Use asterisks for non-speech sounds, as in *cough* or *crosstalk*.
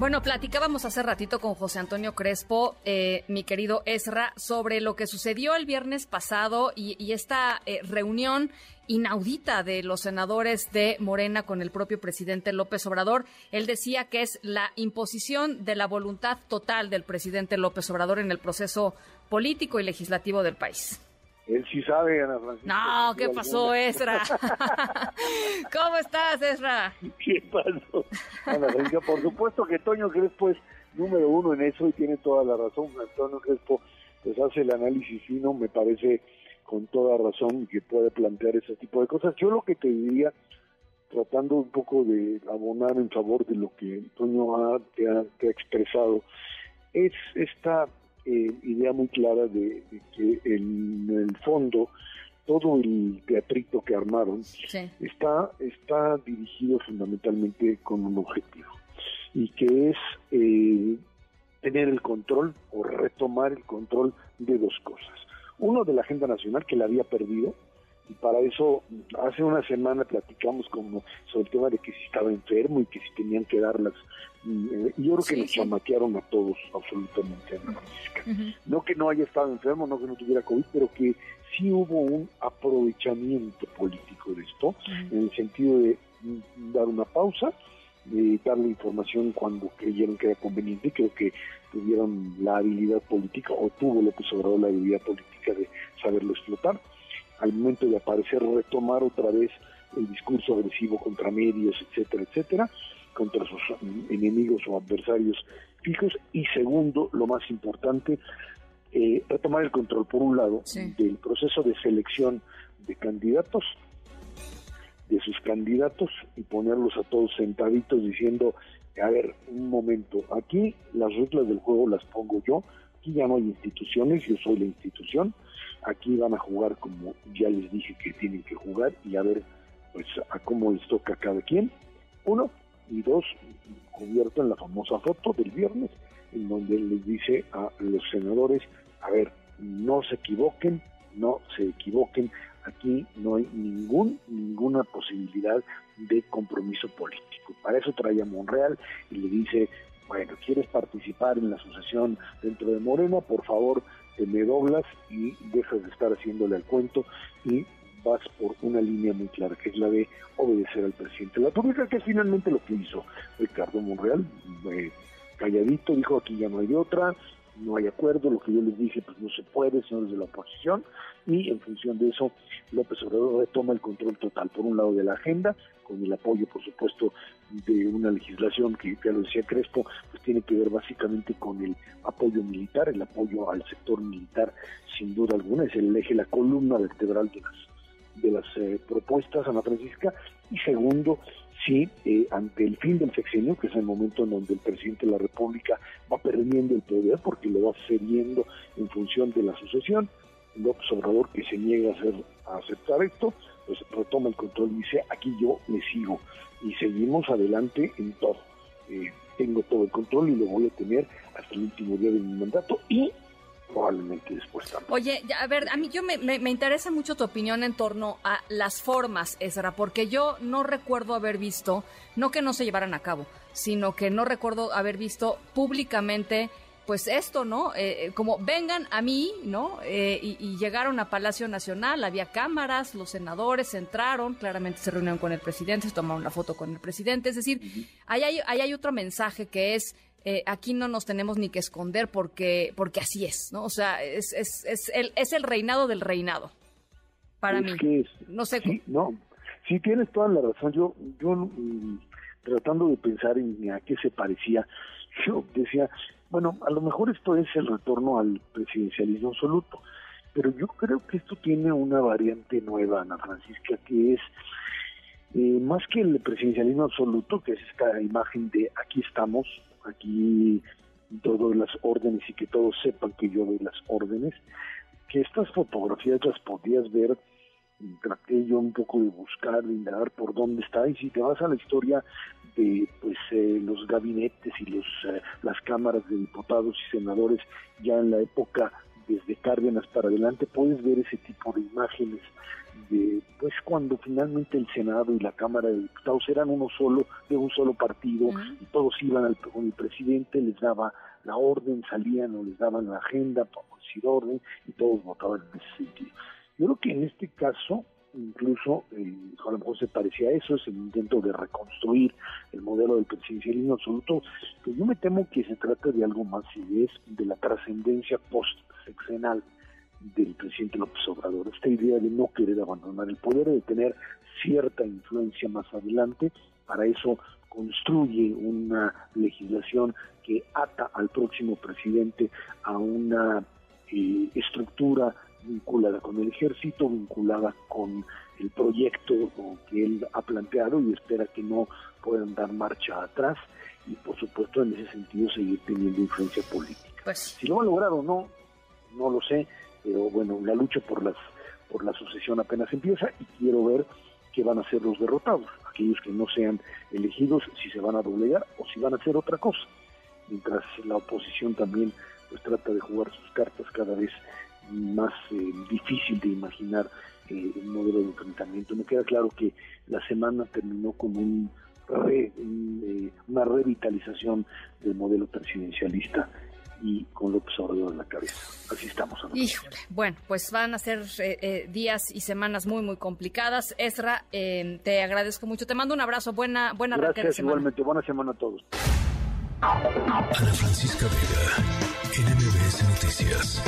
Bueno, platicábamos hace ratito con José Antonio Crespo, eh, mi querido Ezra, sobre lo que sucedió el viernes pasado y, esta eh, reunión inaudita de los senadores de Morena con el propio presidente López Obrador. Él decía que es la imposición de la voluntad total del presidente López Obrador en el proceso político y legislativo del país. Él sí sabe, Ana Francisca. No, ¿qué pasó, Ezra? *laughs* ¿Cómo estás, Ezra? ¿Qué pasó? Ana Francisca, por supuesto que Toño Crespo es número uno en eso y tiene toda la razón. Antonio Crespo pues hace el análisis fino, me parece con toda razón que puede plantear ese tipo de cosas. Yo lo que te diría, tratando un poco de abonar en favor de lo que Toño ha, te ha expresado, es esta eh, idea muy clara de, que en el fondo todo el teatrito que armaron está, está dirigido fundamentalmente con un objetivo y que es eh, tener el control o retomar el control de dos cosas. Uno de la agenda nacional que la había perdido, y para eso hace una semana platicamos como sobre el tema de que si estaba enfermo y que si tenían que dar las eh, yo creo que nos chamaquearon a todos absolutamente no que no haya estado enfermo no que no tuviera covid pero que sí hubo un aprovechamiento político de esto en el sentido de mm, dar una pausa de darle información cuando creyeron que era conveniente creo que tuvieron la habilidad política o tuvo lo que sobró la habilidad política de saberlo explotar al momento de aparecer retomar otra vez el discurso agresivo contra medios, etcétera, etcétera, contra sus enemigos o adversarios fijos. Y segundo, lo más importante, eh, retomar el control, por un lado, del proceso de selección de candidatos, de sus candidatos, y ponerlos a todos sentaditos diciendo, a ver, un momento, aquí las reglas del juego las pongo yo, aquí ya no hay instituciones, yo soy la institución, Aquí van a jugar como ya les dije que tienen que jugar y a ver pues a cómo les toca cada quien. Uno y dos, cubierto en la famosa foto del viernes, en donde les dice a los senadores, a ver, no se equivoquen, no se equivoquen, aquí no hay ningún, ninguna posibilidad de compromiso político. Para eso trae a Monreal y le dice, bueno, ¿quieres participar en la asociación dentro de Morena? Por favor, te me doblas y dejas de estar haciéndole al cuento y vas por una línea muy clara, que es la de obedecer al presidente de la República, que finalmente lo que hizo Ricardo Monreal, eh, calladito, dijo aquí ya no hay otra, no hay acuerdo, lo que yo les dije pues no se puede, señores de la oposición, y en función de eso López Obrador retoma el control total, por un lado de la agenda, con el apoyo por supuesto de una legislación que ya lo decía Crespo, pues tiene que ver básicamente con el apoyo militar, el apoyo al sector militar sin duda alguna, es el eje, la columna vertebral de las de las eh, propuestas, Ana Francisca, y segundo, sí, eh, ante el fin del sexenio, que es el momento en donde el presidente de la República va perdiendo el poder porque lo va cediendo en función de la sucesión, López Obrador, que se niega a, hacer, a aceptar esto, pues retoma el control y dice, aquí yo le sigo y seguimos adelante en todo. Eh, tengo todo el control y lo voy a tener hasta el último día de mi mandato y probablemente después también. Oye, a ver, a mí yo me, me, interesa mucho tu opinión en torno a las formas, Ezra, porque yo no recuerdo haber visto, no que no se llevaran a cabo, sino que no recuerdo haber visto públicamente pues esto, ¿no? Eh, eh, como vengan a mí, ¿no? Eh, y, llegaron a Palacio Nacional, había cámaras, los senadores entraron, claramente se reunieron con el presidente, se tomaron la foto con el presidente, es decir, ahí, hay, ahí hay otro mensaje que es eh, aquí no nos tenemos ni que esconder porque, porque así es, ¿no? O sea, es, es, es, el, es el reinado del reinado, para mí. no sé. Sí, no, sí tienes toda la razón. Yo, yo mm, tratando de pensar en a qué se parecía, *laughs* yo decía, bueno, a lo mejor esto es el retorno al presidencialismo absoluto, pero yo creo que esto tiene una variante nueva, Ana Francisca, que es eh, más que el presidencialismo absoluto, que es esta imagen de aquí estamos, aquí todas las órdenes y que todos sepan que yo doy las órdenes, que estas fotografías las podías ver traté yo un poco de buscar, de indagar por dónde está, y si te vas a la historia de pues eh, los gabinetes y los eh, las cámaras de diputados y senadores ya en la época desde Cárdenas para adelante puedes ver ese tipo de imágenes de pues cuando finalmente el Senado y la Cámara de Diputados eran uno solo de un solo partido y todos iban al con el presidente les daba la orden salían o les daban la agenda para decir orden y todos votaban en ese sentido. Yo creo que en este caso incluso eh, a lo mejor se parecía a eso, es el intento de reconstruir el modelo del presidencialismo absoluto, pero yo me temo que se trata de algo más y es de la trascendencia post-sexenal del presidente López Obrador, esta idea de no querer abandonar el poder, de tener cierta influencia más adelante, para eso construye una legislación que ata al próximo presidente a una eh, estructura vinculada con el ejército, vinculada con el proyecto que él ha planteado y espera que no puedan dar marcha atrás y por supuesto en ese sentido seguir teniendo influencia política. Pues si lo ha logrado o no, no lo sé, pero bueno, la lucha por las por la sucesión apenas empieza y quiero ver qué van a ser los derrotados, aquellos que no sean elegidos, si se van a doblegar o si van a hacer otra cosa, mientras la oposición también pues trata de jugar sus cartas cada vez más eh, difícil de imaginar eh, el modelo de enfrentamiento. Me queda claro que la semana terminó con un eh, una revitalización del modelo presidencialista y con López Obrador en la cabeza. Así estamos. Híjole, bueno, pues van a ser días y semanas muy, muy complicadas. Esra, te agradezco mucho. Te mando un abrazo. Buena, buena Gracias, igualmente. Buena semana a todos. Ana Francisca Vega, NMBS Noticias.